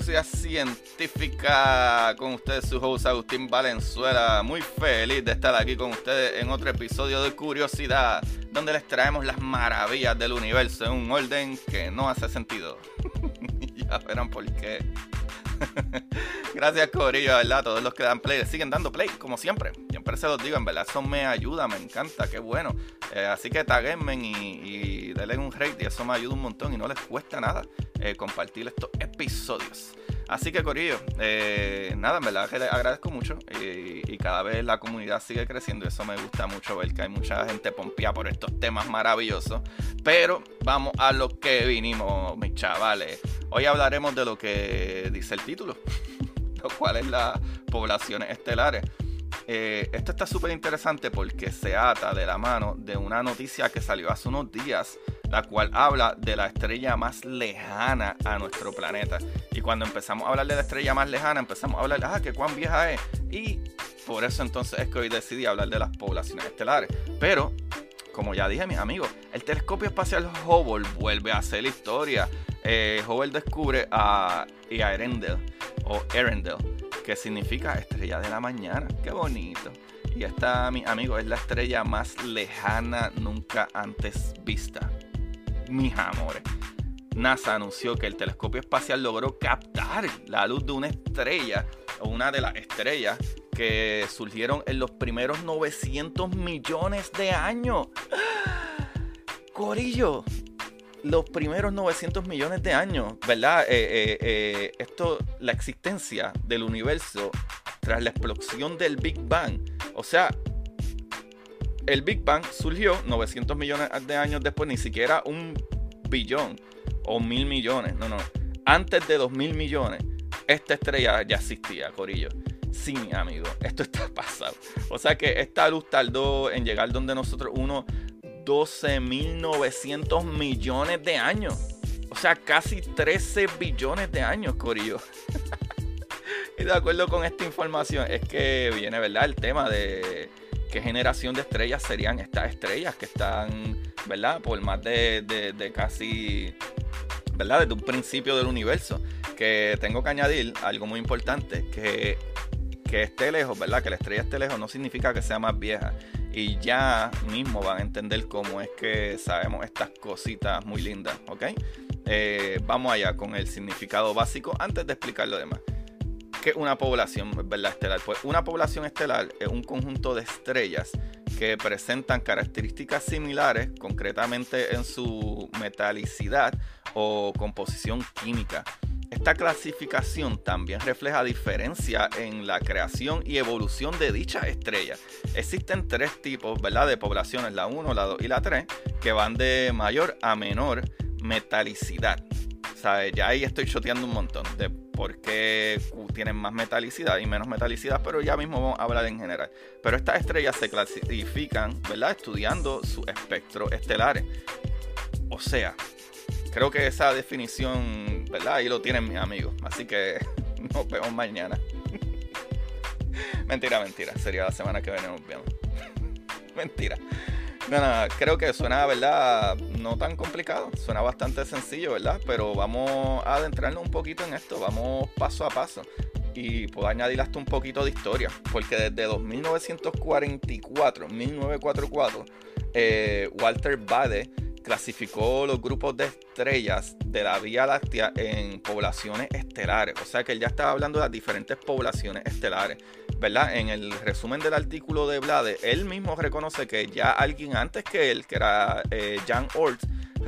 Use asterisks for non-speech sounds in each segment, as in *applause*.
Curiosidad Científica con ustedes su host Agustín Valenzuela. Muy feliz de estar aquí con ustedes en otro episodio de Curiosidad donde les traemos las maravillas del universo en un orden que no hace sentido. *laughs* Ya verán por qué *laughs* Gracias Corillo, ¿verdad? Todos los que dan play, siguen dando play, como siempre. Siempre se los digo, en verdad, eso me ayuda, me encanta, qué bueno. Eh, así que taguenme y, denle un rate y eso me ayuda un montón y no les cuesta nada eh, compartir estos episodios. Así que Corillo, eh, nada, en verdad que les agradezco mucho y, cada vez la comunidad sigue creciendo eso me gusta mucho ver que hay mucha gente pompía por estos temas maravillosos. Pero vamos a lo que vinimos, mis chavales. Hoy hablaremos de lo que dice el título, *laughs* lo cual es las poblaciones estelares. Eh, esto está súper interesante porque se ata de la mano de una noticia que salió hace unos días, la cual habla de la estrella más lejana a nuestro planeta. Y cuando empezamos a hablar de la estrella más lejana, empezamos a hablar, ah, que cuán vieja es. Y por eso entonces es que hoy decidí hablar de las poblaciones estelares. Pero, como ya dije, mis amigos, el telescopio espacial Hubble vuelve a hacer historia. Eh, Hubble descubre a, a o Erendel que significa estrella de la mañana. Qué bonito. Y esta, mi amigo, es la estrella más lejana nunca antes vista. Mis amores. NASA anunció que el telescopio espacial logró captar la luz de una estrella, o una de las estrellas que surgieron en los primeros 900 millones de años. Corillo, los primeros 900 millones de años, ¿verdad? Eh, eh, eh, esto, la existencia del universo tras la explosión del Big Bang. O sea, el Big Bang surgió 900 millones de años después, ni siquiera un billón o mil millones, no, no. Antes de 2000 millones, esta estrella ya existía, Corillo. Sí, amigo, esto está *laughs* pasado. O sea que esta luz tardó en llegar donde nosotros, uno 12.900 millones de años. O sea, casi 13 billones de años, Corillo. *laughs* y de acuerdo con esta información, es que viene, ¿verdad? El tema de qué generación de estrellas serían estas estrellas que están, ¿verdad? Por más de, de, de casi, ¿verdad? Desde un principio del universo. Que tengo que añadir algo muy importante, que, que esté lejos, ¿verdad? Que la estrella esté lejos no significa que sea más vieja y ya mismo van a entender cómo es que sabemos estas cositas muy lindas, ¿ok? Eh, vamos allá con el significado básico antes de explicar lo demás. ¿Qué una población ¿verdad, estelar? Pues una población estelar es un conjunto de estrellas que presentan características similares, concretamente en su metalicidad o composición química. Esta clasificación también refleja diferencia en la creación y evolución de dicha estrella. Existen tres tipos ¿verdad? de poblaciones, la 1, la 2 y la 3, que van de mayor a menor metalicidad. ¿Sabe? Ya ahí estoy choteando un montón de por qué tienen más metalicidad y menos metalicidad, pero ya mismo vamos a hablar en general. Pero estas estrellas se clasifican ¿verdad? estudiando su espectro estelares. O sea, creo que esa definición, ¿verdad? Ahí lo tienen mis amigos. Así que *laughs* nos vemos mañana. *laughs* mentira, mentira. Sería la semana que viene nos vemos. *laughs* mentira. No, no, creo que suena, ¿verdad? No tan complicado. Suena bastante sencillo, ¿verdad? Pero vamos a adentrarnos un poquito en esto. Vamos paso a paso. Y puedo añadir hasta un poquito de historia. Porque desde 2944, 1944, eh, Walter Bade clasificó los grupos de estrellas de la Vía Láctea en poblaciones estelares. O sea que él ya estaba hablando de las diferentes poblaciones estelares. ¿verdad? En el resumen del artículo de Blade, él mismo reconoce que ya alguien antes que él, que era eh, Jan Ort,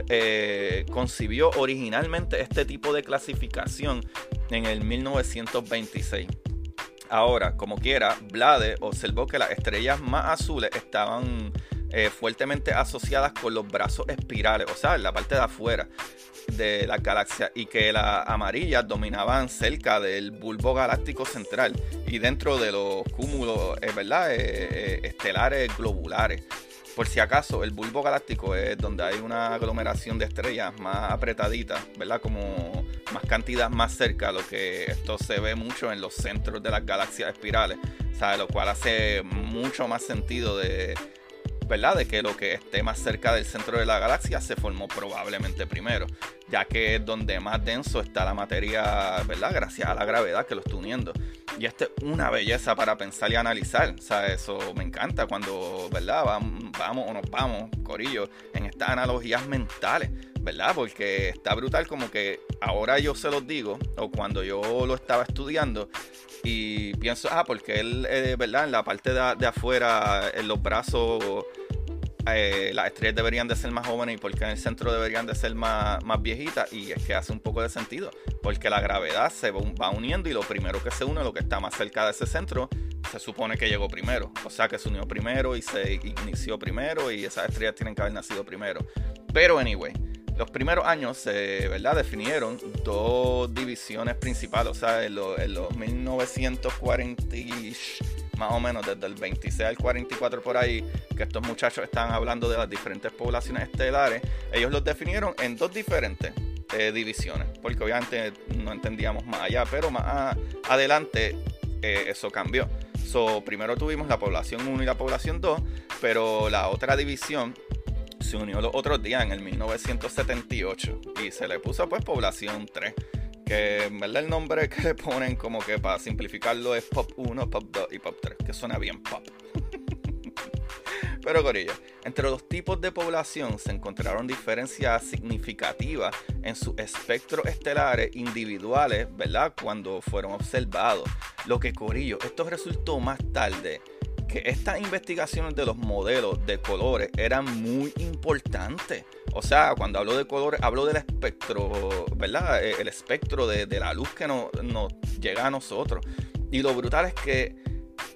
eh, concibió originalmente este tipo de clasificación en el 1926. Ahora, como quiera, Blade observó que las estrellas más azules estaban eh, fuertemente asociadas con los brazos espirales, o sea, en la parte de afuera de la galaxia, y que las amarillas dominaban cerca del bulbo galáctico central y dentro de los cúmulos, eh. Eh, estelares globulares. Por si acaso, el bulbo galáctico es donde hay una aglomeración de estrellas más apretaditas, ¿verdad? Como más cantidad más cerca, lo que esto se ve mucho en los centros de las galaxias espirales, ¿sabes? Lo cual hace mucho más sentido de, ¿verdad? De que lo que esté más cerca del centro de la galaxia se formó probablemente primero, ya que es donde más denso está la materia, ¿verdad? Gracias a la gravedad que lo está uniendo. Y esto es una belleza para pensar y analizar. O sea, eso me encanta cuando, ¿verdad? Vamos, o nos vamos, Corillo, en estas analogías mentales, ¿verdad? Porque está brutal como que ahora yo se los digo, o cuando yo lo estaba estudiando, y pienso, ah, porque él, eh, ¿verdad? En la parte de afuera, en los brazos eh, las estrellas deberían de ser más jóvenes y porque en el centro deberían de ser más, más viejitas y es que hace un poco de sentido porque la gravedad se va uniendo y lo primero que se une, lo que está más cerca de ese centro, se supone que llegó primero, o sea que se unió primero y se inició primero y esas estrellas tienen que haber nacido primero. Pero anyway, los primeros años se ¿verdad? definieron dos divisiones principales, o sea, en, en los 1940 más o menos desde el 26 al 44 por ahí, que estos muchachos están hablando de las diferentes poblaciones estelares, ellos los definieron en dos diferentes eh, divisiones, porque obviamente no entendíamos más allá, pero más adelante eh, eso cambió. So, primero tuvimos la población 1 y la población 2, pero la otra división se unió los otros días en el 1978 y se le puso pues población 3 que en verdad el nombre que le ponen como que para simplificarlo es Pop 1, Pop 2 y Pop 3, que suena bien pop. *laughs* Pero Corillo, entre los tipos de población se encontraron diferencias significativas en sus espectros estelares individuales, ¿verdad? Cuando fueron observados. Lo que Corillo, esto resultó más tarde que estas investigaciones de los modelos de colores eran muy importantes. O sea, cuando hablo de colores, hablo del espectro, ¿verdad? Eh, el espectro de, la luz que nos, llega a nosotros. Y lo brutal es que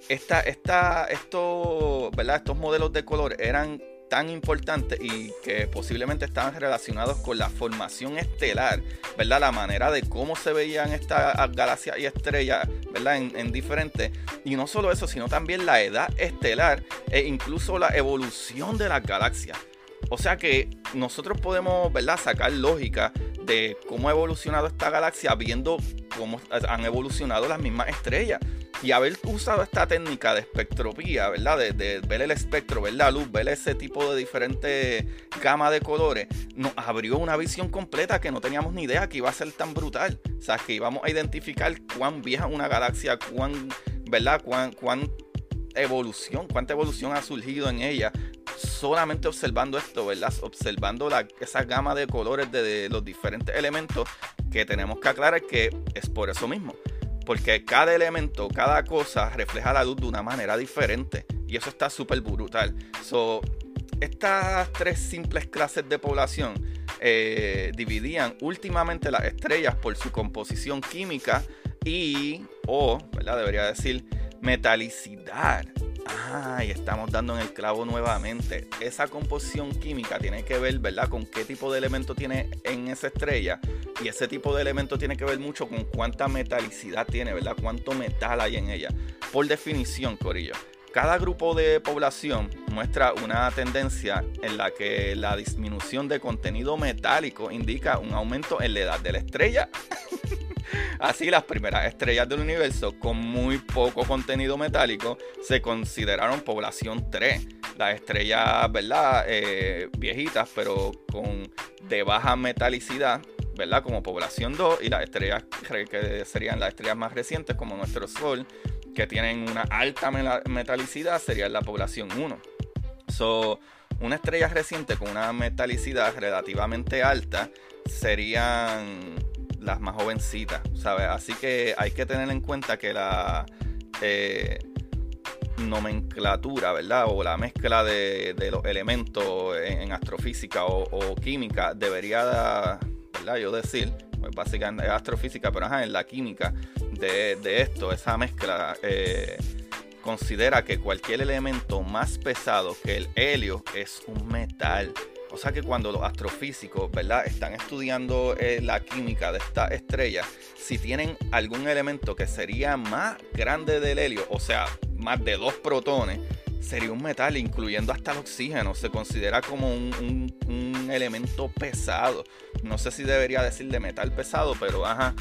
esta, esta, esto, ¿verdad? estos modelos de colores eran tan importantes y que posiblemente estaban relacionados con la formación estelar, ¿verdad? La manera de cómo se veían estas galaxias y estrellas, ¿verdad? En, diferentes. Y no solo eso, sino también la edad estelar e incluso la evolución de las galaxias. O sea que nosotros podemos, ¿verdad? Sacar lógica de cómo ha evolucionado esta galaxia viendo cómo han evolucionado las mismas estrellas. Y haber usado esta técnica de espectropía, ¿verdad? De, ver el espectro, ver la luz, ver ese tipo de diferentes gama de colores, nos abrió una visión completa que no teníamos ni idea que iba a ser tan brutal. O sea, que íbamos a identificar cuán vieja una galaxia, cuán, ¿verdad? Cuán, cuán evolución, cuánta evolución ha surgido en ella, solamente observando esto, ¿verdad? Observando la, esa gama de colores de, los diferentes elementos que tenemos que aclarar que es por eso mismo. Porque cada elemento, cada cosa refleja la luz de una manera diferente. Y eso está súper brutal. So, estas tres simples clases de población eh, dividían últimamente las estrellas por su composición química y, o, ¿verdad? Debería decir, metalicidad. Ah, estamos dando en el clavo nuevamente. Esa composición química tiene que ver, ¿verdad?, con qué tipo de elemento tiene en esa estrella. Y ese tipo de elemento tiene que ver mucho con cuánta metalicidad tiene, ¿verdad? Cuánto metal hay en ella. Por definición, Corillo. Cada grupo de población muestra una tendencia en la que la disminución de contenido metálico indica un aumento en la edad de la estrella. Así, las primeras estrellas del universo con muy poco contenido metálico se consideraron población 3. Las estrellas, ¿verdad? Eh, viejitas, pero con de baja metalicidad, ¿verdad? Como población 2. Y las estrellas que serían las estrellas más recientes, como nuestro Sol, que tienen una alta metalicidad, serían la población 1. So, una estrella reciente con una metalicidad relativamente alta serían las más jovencitas, ¿sabes? Así que hay que tener en cuenta que la eh, nomenclatura, ¿verdad? O la mezcla de, los elementos en, astrofísica o, química debería, ¿verdad? Yo decir, pues básicamente es astrofísica, pero ajá, en la química de, esto, esa mezcla, eh, considera que cualquier elemento más pesado que el helio es un metal. O sea que cuando los astrofísicos, ¿verdad? Están estudiando eh, la química de esta estrella, si tienen algún elemento que sería más grande del helio, o sea, más de dos protones, sería un metal, incluyendo hasta el oxígeno. Se considera como un, elemento pesado. No sé si debería decir de metal pesado, pero ajá.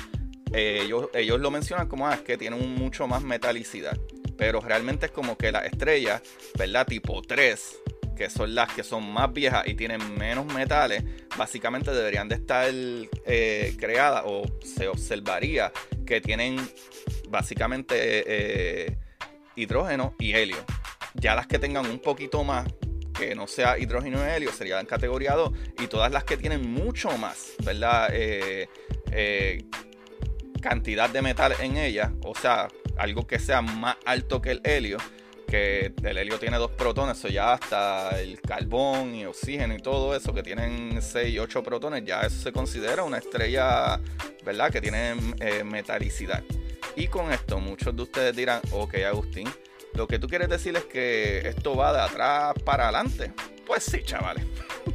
Eh, ellos, ellos lo mencionan como ah, que tienen mucho más metalicidad. Pero realmente es como que las estrellas, ¿verdad? Tipo 3, que son las que son más viejas y tienen menos metales, básicamente deberían de estar eh, creadas o se observaría que tienen básicamente eh, hidrógeno y helio. Ya las que tengan un poquito más, que no sea hidrógeno y helio, serían categoría 2. Y todas las que tienen mucho más, ¿verdad? Eh, cantidad de metal en ellas, o sea, algo que sea más alto que el helio, el helio tiene dos protones, eso ya hasta el carbón y oxígeno y todo eso, que tienen 6 y 8 protones, ya eso se considera una estrella, ¿verdad? Que tiene eh, metalicidad. Y con esto muchos de ustedes dirán, ok Agustín, lo que tú quieres decir es que esto va de atrás para adelante. Pues sí, chavales. *laughs*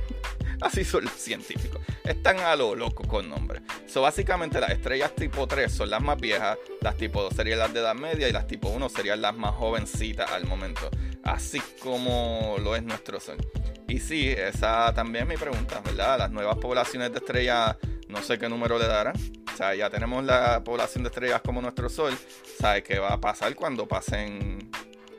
*laughs* Así son los científicos. Están a lo loco con nombres. So, básicamente las estrellas tipo 3 son las más viejas, las tipo 2 serían las de edad media y las tipo 1 serían las más jovencitas al momento. Así como lo es nuestro Sol. Y sí, esa también es mi pregunta, ¿verdad? Las nuevas poblaciones de estrellas, no sé qué número le darán. O sea, ya tenemos la población de estrellas como nuestro Sol. ¿Sabe qué va a pasar cuando pasen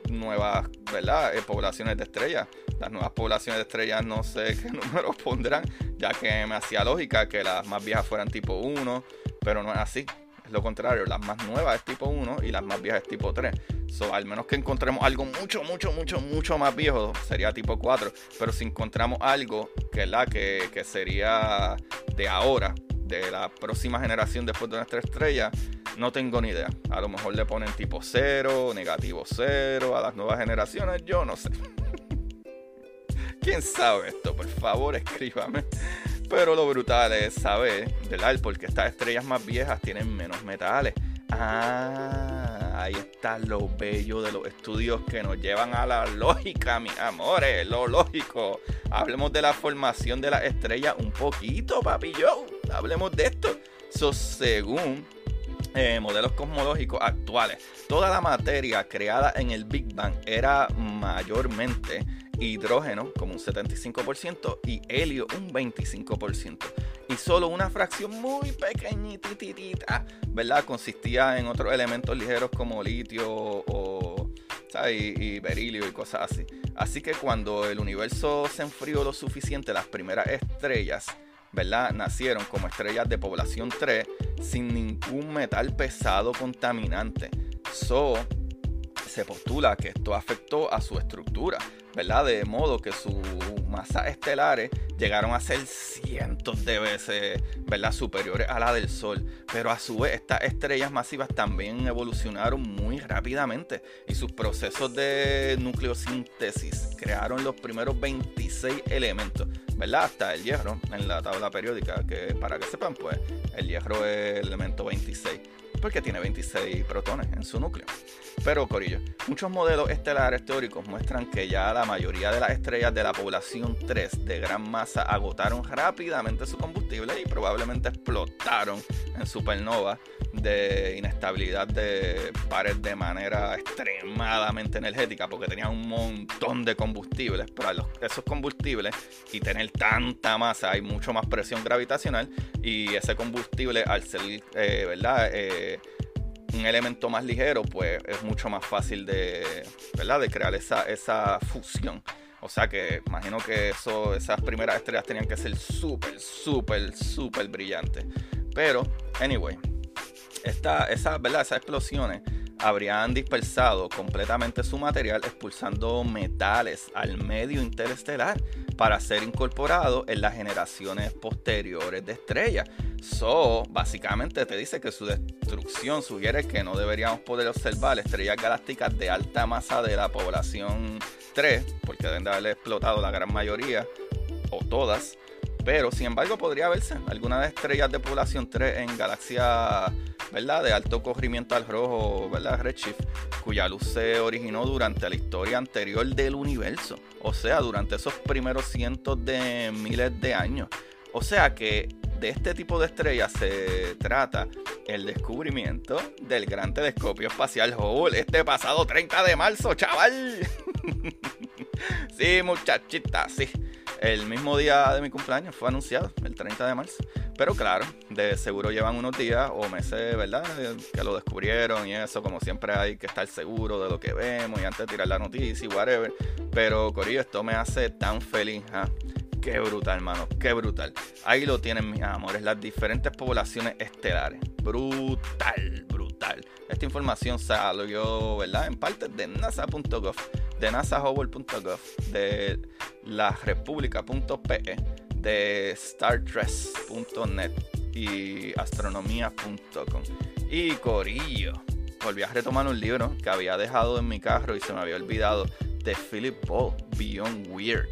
nuevas, ¿verdad? Eh, poblaciones de estrellas? Las nuevas poblaciones de estrellas no sé *laughs* qué número pondrán, ya que me hacía lógica que las más viejas fueran tipo 1, pero no es así. Es lo contrario, las más nuevas es tipo 1 y las más viejas es tipo 3. So, al menos que encontremos algo mucho, mucho, mucho, mucho más viejo, sería tipo 4. Pero si encontramos algo que, la, que, que sería de ahora, de la próxima generación después de nuestra estrella, no tengo ni idea. A lo mejor le ponen tipo 0, negativo 0 a las nuevas generaciones, yo no sé. *laughs* ¿Quién sabe esto? Por favor, escríbame. Pero lo brutal es saber, ¿verdad? Porque estas estrellas más viejas tienen menos metales. Ah, ahí está lo bello de los estudios que nos llevan a la lógica, mis amores, lo lógico. Hablemos de la formación de las estrellas un poquito, papi yo. Hablemos de esto. So, según eh, modelos cosmológicos actuales, toda la materia creada en el Big Bang era mayormente hidrógeno como un 75% y helio un 25%. Y solo una fracción muy pequeñitita, ¿verdad? Consistía en otros elementos ligeros como litio o, Y, berilio y cosas así. Así que cuando el universo se enfrió lo suficiente, las primeras estrellas, ¿verdad? Nacieron como estrellas de población 3 sin ningún metal pesado contaminante. So, se postula que esto afectó a su estructura, De modo que sus masas estelares llegaron a ser cientos de veces. Superiores a la del Sol. Pero a su vez, estas estrellas masivas también evolucionaron muy rápidamente y sus procesos de nucleosíntesis crearon los primeros 26 elementos. Hasta el hierro en la tabla periódica, que para que sepan, pues el hierro es el elemento 26 porque tiene 26 protones en su núcleo. Pero, Corillo, muchos modelos estelares teóricos muestran que ya la mayoría de las estrellas de la población 3 de gran masa agotaron rápidamente su combustible y probablemente explotaron en supernova de inestabilidad de pares de manera extremadamente energética porque tenían un montón de combustibles, pero esos combustibles y tener tanta masa hay mucho más presión gravitacional y ese combustible al ser, eh, ¿verdad? Eh, un elemento más ligero, pues es mucho más fácil de, ¿verdad? de crear esa, esa fusión. O sea que imagino que eso, esas primeras estrellas tenían que ser súper, súper, súper brillantes. Pero, anyway, esta, esa, ¿verdad? esas explosiones habrían dispersado completamente su material expulsando metales al medio interestelar para ser incorporado en las generaciones posteriores de estrellas. So, básicamente te dice que su, construcción sugiere que no deberíamos poder observar estrellas galácticas de alta masa de la población 3, porque deben de haber explotado la gran mayoría, o todas, pero sin embargo podría verse algunas estrellas de población 3 en galaxias ¿verdad? de alto corrimiento al rojo, ¿verdad? Redshift, cuya luz se originó durante la historia anterior del universo, o sea, durante esos primeros cientos de miles de años. O sea que de este tipo de estrellas se trata el descubrimiento del gran telescopio espacial Hubble este pasado 30 de marzo, chaval. *laughs* sí, muchachita, sí. El mismo día de mi cumpleaños fue anunciado, el 30 de marzo. Pero claro, de seguro llevan unos días o meses, ¿verdad? Que lo descubrieron y eso, como siempre hay que estar seguro de lo que vemos y antes de tirar la noticia y whatever. Pero Corillo, esto me hace tan feliz. ¿ah? Qué brutal, hermano, qué brutal. Ahí lo tienen, mis amores, las diferentes poblaciones estelares. Brutal, brutal. Esta información salió, ¿verdad? En parte de nasa.gov de nasahubble.gov, de larepublica.pe, de stardress.net y astronomía.com. Y Corillo, volví a retomar un libro que había dejado en mi carro y se me había olvidado de Philip Paul, Beyond Weird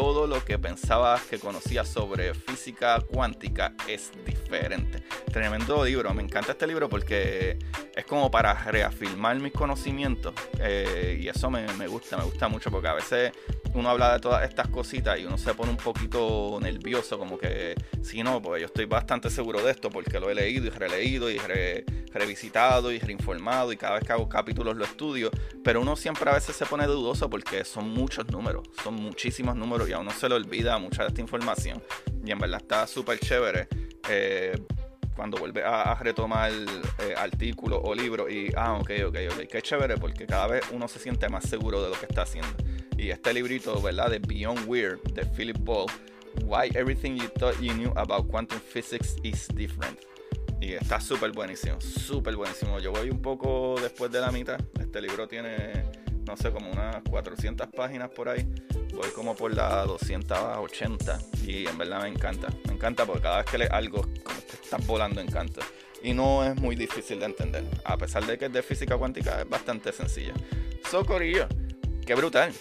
todo lo que pensaba que conocía sobre física cuántica es diferente. Tremendo libro, me encanta este libro porque es como para reafirmar mis conocimientos eh, y eso me, me, gusta, me gusta mucho porque a veces uno habla de todas estas cositas y uno se pone un poquito nervioso, como que si no, pues yo estoy bastante seguro de esto porque lo he leído y releído y revisitado y reinformado y cada vez que hago capítulos lo estudio, pero uno siempre a veces se pone dudoso porque son muchos números, son muchísimos números y a uno se le olvida mucha de esta información y en verdad está súper chévere. Eh, cuando vuelve a, retomar eh, artículos o libros y, ah, ok, ok, ok, qué chévere porque cada vez uno se siente más seguro de lo que está haciendo. Y este librito, ¿verdad? De Beyond Weird, de Philip Ball, Why Everything You Thought You Knew About Quantum Physics is Different. Y está súper buenísimo, súper buenísimo. Yo voy un poco después de la mitad. Este libro tiene, no sé, como unas 400 páginas por ahí. Voy como por la 280 y en verdad me encanta. Me encanta porque cada vez que lees algo, como que estás volando, encanta. Y no es muy difícil de entender. A pesar de que es de física cuántica, es bastante sencilla. Socorillo, qué brutal.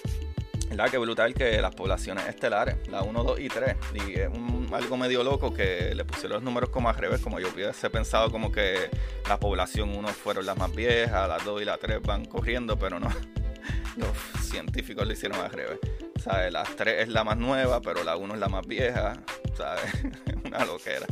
¿Verdad? Que brutal que las poblaciones estelares, la 1, 2 y 3, y es algo medio loco que le pusieron los números como al revés, como yo hubiese pensado como que la población 1 fueron las más viejas, las 2 y la 3 van corriendo, pero no, *laughs* los científicos lo hicieron al revés. ¿Sabes? La 3 es la más nueva, pero la 1 es la más vieja, ¿sabes? *laughs* Una loquera.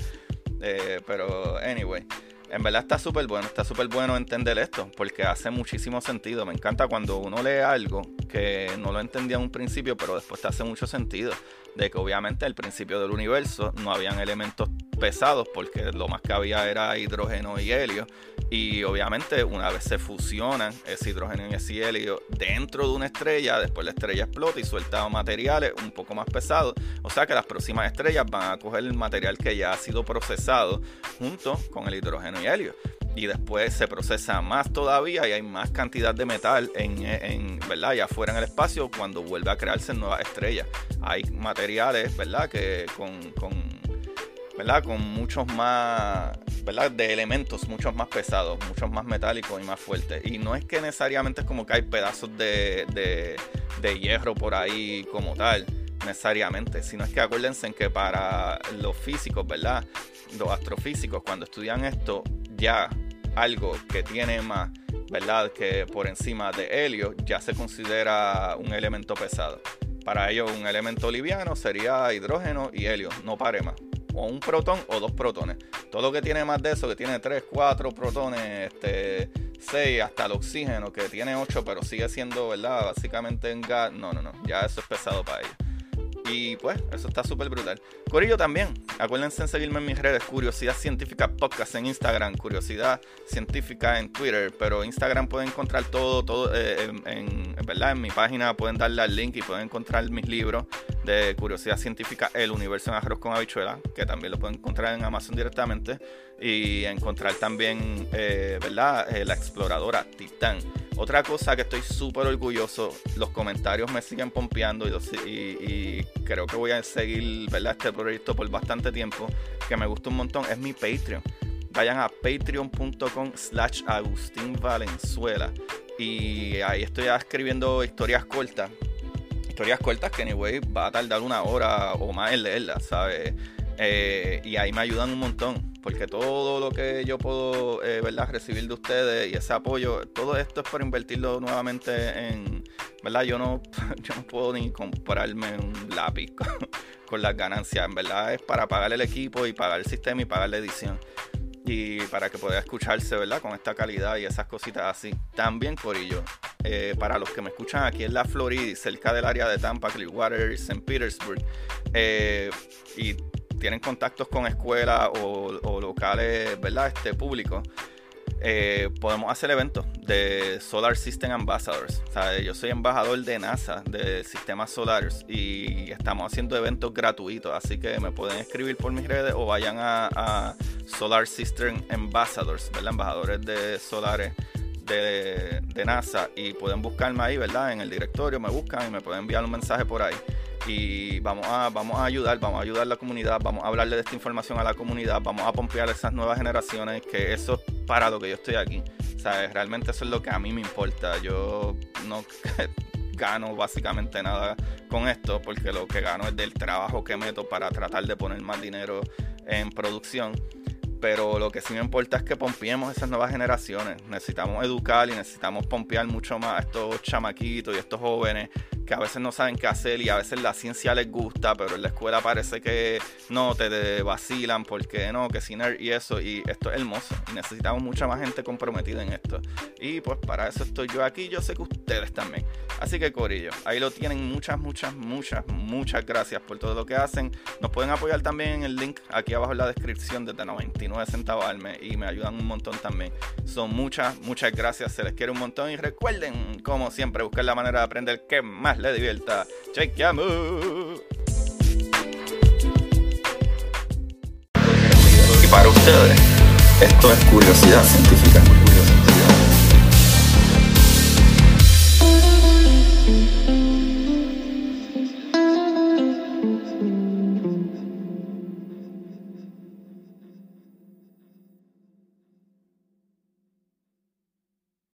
Eh, pero, anyway en verdad está súper bueno, está súper bueno entender esto, porque hace muchísimo sentido. Me encanta cuando uno lee algo que no lo entendía en un principio, pero después te hace mucho sentido. De que obviamente al principio del universo no habían elementos pesados, porque lo más que había era hidrógeno y helio. Y obviamente una vez se fusionan ese hidrógeno y ese helio dentro de una estrella, después la estrella explota y suelta materiales un poco más pesados. O sea que las próximas estrellas van a coger el material que ya ha sido procesado junto con el hidrógeno y helio. Y después se procesa más todavía y hay más cantidad de metal en, en ¿verdad? allá afuera en el espacio cuando vuelve a crearse nuevas estrellas. Hay materiales, ¿verdad? Que con, con ¿verdad? Con muchos más, De elementos muchos más pesados, muchos más metálicos y más fuertes. Y no es que necesariamente es como que hay pedazos de, de, de hierro por ahí como tal, necesariamente, sino es que acuérdense que para los físicos, ¿verdad? Los astrofísicos, cuando estudian esto, ya algo que tiene más, ¿verdad? Que por encima de helio, ya se considera un elemento pesado. Para ellos un elemento liviano sería hidrógeno y helio, no pare más o un protón o dos protones. Todo lo que tiene más de eso, que tiene 3, 4 protones, este, 6, hasta el oxígeno, que tiene 8, pero sigue siendo, ¿verdad? Básicamente en gas. No, no, no. Ya eso es pesado para ellos. Y pues, eso está súper brutal. Corillo también. Acuérdense en seguirme en mis redes. Curiosidad Científica Podcast en Instagram. Curiosidad Científica en Twitter. Pero Instagram pueden encontrar todo, todo eh, en, ¿verdad? En mi página pueden darle al link y pueden encontrar mis libros de Curiosidad Científica El Universo en Arroz con Habichuela. Que también lo pueden encontrar en Amazon directamente. Y encontrar también, eh, ¿verdad? Eh, la exploradora Titán otra cosa que estoy súper orgulloso, los comentarios me siguen pompeando y, creo que voy a seguir ¿verdad? este proyecto por bastante tiempo, que me gusta un montón, es mi Patreon. vayan a patreon.com slash Agustín Valenzuela. Y ahí estoy escribiendo historias cortas. Historias cortas que, anyway, va a tardar una hora o más en leerlas, ¿sabes? Eh, y ahí me ayudan un montón, porque todo lo que yo puedo eh, ¿verdad? recibir de ustedes y ese apoyo, todo esto es para invertirlo nuevamente en, ¿verdad? Yo no, *laughs* yo no puedo ni comprarme un lápiz *laughs* con, las ganancias, en verdad es para pagar el equipo y pagar el sistema y pagar la edición. Y para que pueda escucharse, ¿verdad? Con esta calidad y esas cositas así. También, Corillo, eh, para los que me escuchan aquí en la Florida, cerca del área de Tampa, Clearwater, St. Petersburg, y tienen contactos con escuelas o, locales, ¿verdad? Este, públicos, eh, podemos hacer eventos de Solar System Ambassadors. O sea, yo soy embajador de NASA, de sistemas solares, y estamos haciendo eventos gratuitos. Así que me pueden escribir por mis redes o vayan a, Solar System Ambassadors, ¿verdad? Embajadores de solares de, de NASA, y pueden buscarme ahí, ¿verdad? En el directorio me buscan y me pueden enviar un mensaje por ahí y vamos a, vamos a ayudar, vamos a ayudar a la comunidad, vamos a hablarle de esta información a la comunidad, vamos a pompear esas nuevas generaciones, que eso es para lo que yo estoy aquí. ¿Sabes? Realmente eso es lo que a mí me importa. Yo no *laughs* gano básicamente nada con esto, porque lo que gano es del trabajo que meto para tratar de poner más dinero en producción pero lo que sí me importa es que pompiemos esas nuevas generaciones. Necesitamos educar y necesitamos pompear mucho más a estos chamaquitos y estos jóvenes que a veces no saben qué hacer y a veces la ciencia les gusta, pero en la escuela parece que no, te vacilan porque no, que sin y eso. Y esto es hermoso y necesitamos mucha más gente comprometida en esto. Y pues para eso estoy yo aquí, yo sé que ustedes también. Así que Corillo, ahí lo tienen. Muchas, muchas, muchas, muchas gracias por todo lo que hacen. Nos pueden apoyar también en el link aquí abajo en la descripción desde 99 centavos al mes y me ayudan un montón también. Son muchas, muchas gracias. Se les quiere un montón y recuerden, como siempre, buscar la manera de aprender que más le divierta. Chequeamos. Y para ustedes, esto es curiosidad científica.